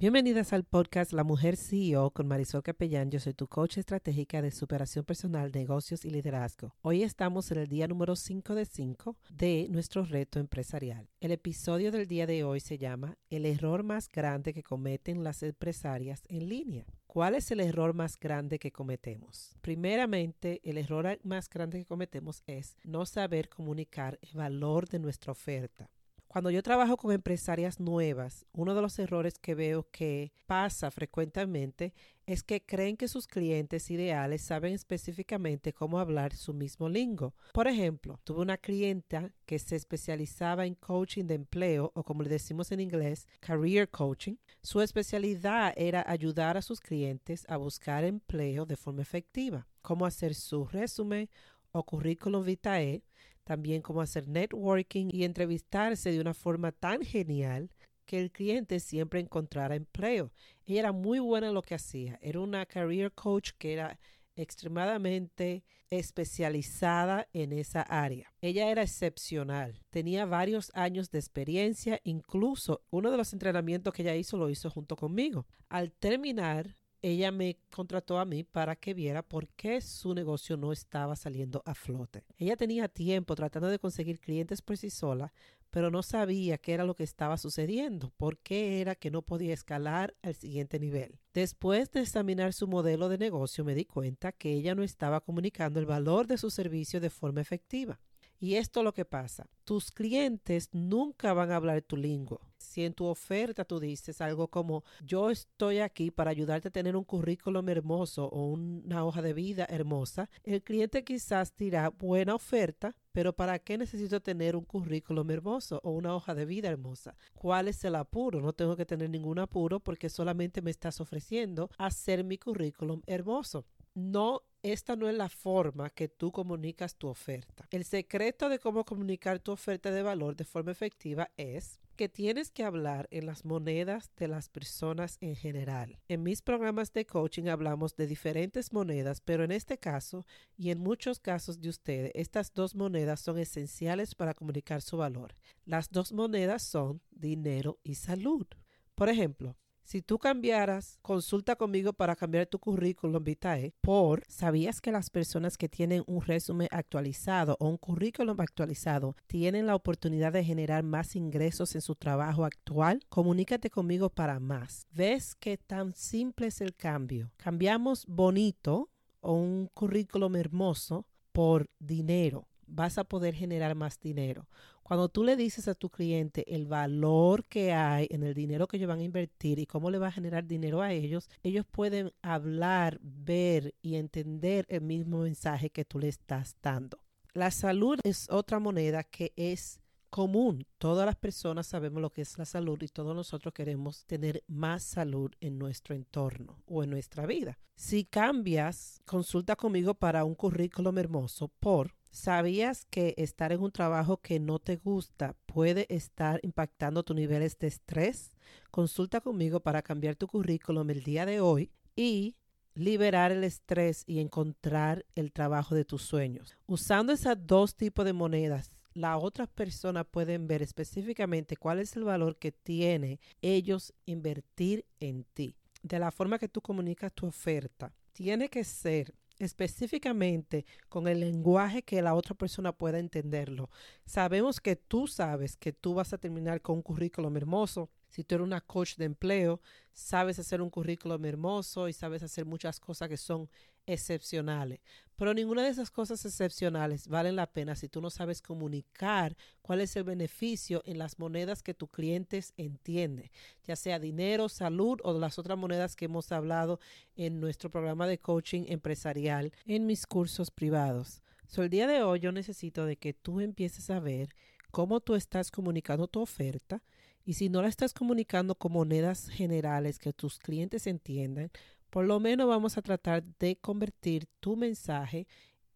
Bienvenidas al podcast La Mujer CEO con Marisol Capellán. Yo soy tu coach estratégica de superación personal, negocios y liderazgo. Hoy estamos en el día número 5 de 5 de nuestro reto empresarial. El episodio del día de hoy se llama El error más grande que cometen las empresarias en línea. ¿Cuál es el error más grande que cometemos? Primeramente, el error más grande que cometemos es no saber comunicar el valor de nuestra oferta. Cuando yo trabajo con empresarias nuevas, uno de los errores que veo que pasa frecuentemente es que creen que sus clientes ideales saben específicamente cómo hablar su mismo lingo. Por ejemplo, tuve una clienta que se especializaba en coaching de empleo o como le decimos en inglés, career coaching. Su especialidad era ayudar a sus clientes a buscar empleo de forma efectiva, cómo hacer su resumen o currículum vitae también cómo hacer networking y entrevistarse de una forma tan genial que el cliente siempre encontrara empleo. Ella era muy buena en lo que hacía. Era una career coach que era extremadamente especializada en esa área. Ella era excepcional, tenía varios años de experiencia, incluso uno de los entrenamientos que ella hizo lo hizo junto conmigo. Al terminar, ella me contrató a mí para que viera por qué su negocio no estaba saliendo a flote. Ella tenía tiempo tratando de conseguir clientes por sí sola, pero no sabía qué era lo que estaba sucediendo, por qué era que no podía escalar al siguiente nivel. Después de examinar su modelo de negocio me di cuenta que ella no estaba comunicando el valor de su servicio de forma efectiva. Y esto es lo que pasa. Tus clientes nunca van a hablar tu lingua. Si en tu oferta tú dices algo como yo estoy aquí para ayudarte a tener un currículum hermoso o una hoja de vida hermosa, el cliente quizás dirá buena oferta, pero ¿para qué necesito tener un currículum hermoso o una hoja de vida hermosa? ¿Cuál es el apuro? No tengo que tener ningún apuro porque solamente me estás ofreciendo hacer mi currículum hermoso. No esta no es la forma que tú comunicas tu oferta. El secreto de cómo comunicar tu oferta de valor de forma efectiva es que tienes que hablar en las monedas de las personas en general. En mis programas de coaching hablamos de diferentes monedas, pero en este caso y en muchos casos de ustedes, estas dos monedas son esenciales para comunicar su valor. Las dos monedas son dinero y salud. Por ejemplo, si tú cambiaras, consulta conmigo para cambiar tu currículum vitae por, ¿sabías que las personas que tienen un resumen actualizado o un currículum actualizado tienen la oportunidad de generar más ingresos en su trabajo actual? Comunícate conmigo para más. ¿Ves qué tan simple es el cambio? Cambiamos bonito o un currículum hermoso por dinero vas a poder generar más dinero. Cuando tú le dices a tu cliente el valor que hay en el dinero que ellos van a invertir y cómo le va a generar dinero a ellos, ellos pueden hablar, ver y entender el mismo mensaje que tú le estás dando. La salud es otra moneda que es común. Todas las personas sabemos lo que es la salud y todos nosotros queremos tener más salud en nuestro entorno o en nuestra vida. Si cambias, consulta conmigo para un currículum hermoso por ¿Sabías que estar en un trabajo que no te gusta puede estar impactando tus niveles de estrés? Consulta conmigo para cambiar tu currículum el día de hoy y liberar el estrés y encontrar el trabajo de tus sueños. Usando esos dos tipos de monedas, las otras personas pueden ver específicamente cuál es el valor que tiene ellos invertir en ti. De la forma que tú comunicas tu oferta, tiene que ser específicamente con el lenguaje que la otra persona pueda entenderlo. Sabemos que tú sabes que tú vas a terminar con un currículum hermoso, si tú eres una coach de empleo, sabes hacer un currículum hermoso y sabes hacer muchas cosas que son excepcionales. Pero ninguna de esas cosas excepcionales valen la pena si tú no sabes comunicar cuál es el beneficio en las monedas que tus clientes entienden, ya sea dinero, salud o las otras monedas que hemos hablado en nuestro programa de coaching empresarial en mis cursos privados. So, el día de hoy yo necesito de que tú empieces a ver cómo tú estás comunicando tu oferta, y si no la estás comunicando con monedas generales que tus clientes entiendan, por lo menos vamos a tratar de convertir tu mensaje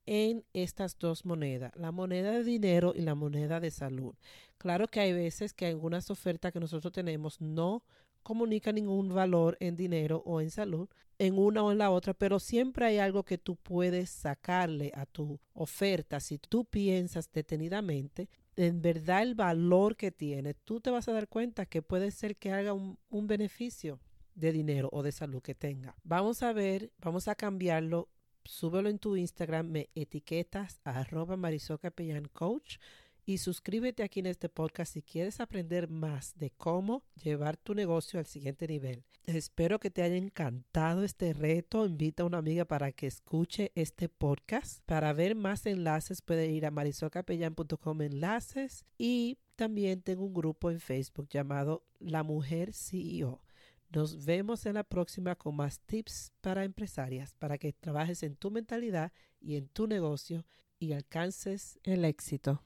en estas dos monedas, la moneda de dinero y la moneda de salud. Claro que hay veces que algunas ofertas que nosotros tenemos no comunican ningún valor en dinero o en salud, en una o en la otra, pero siempre hay algo que tú puedes sacarle a tu oferta si tú piensas detenidamente en verdad el valor que tiene, tú te vas a dar cuenta que puede ser que haga un, beneficio de dinero o de salud que tenga. Vamos a ver, vamos a cambiarlo. Súbelo en tu Instagram, me etiquetas a arroba Marisol y suscríbete aquí en este podcast si quieres aprender más de cómo llevar tu negocio al siguiente nivel. Espero que te haya encantado este reto. Invita a una amiga para que escuche este podcast. Para ver más enlaces puede ir a marisolcapellan.com enlaces y también tengo un grupo en Facebook llamado La Mujer CEO. Nos vemos en la próxima con más tips para empresarias, para que trabajes en tu mentalidad y en tu negocio y alcances el éxito.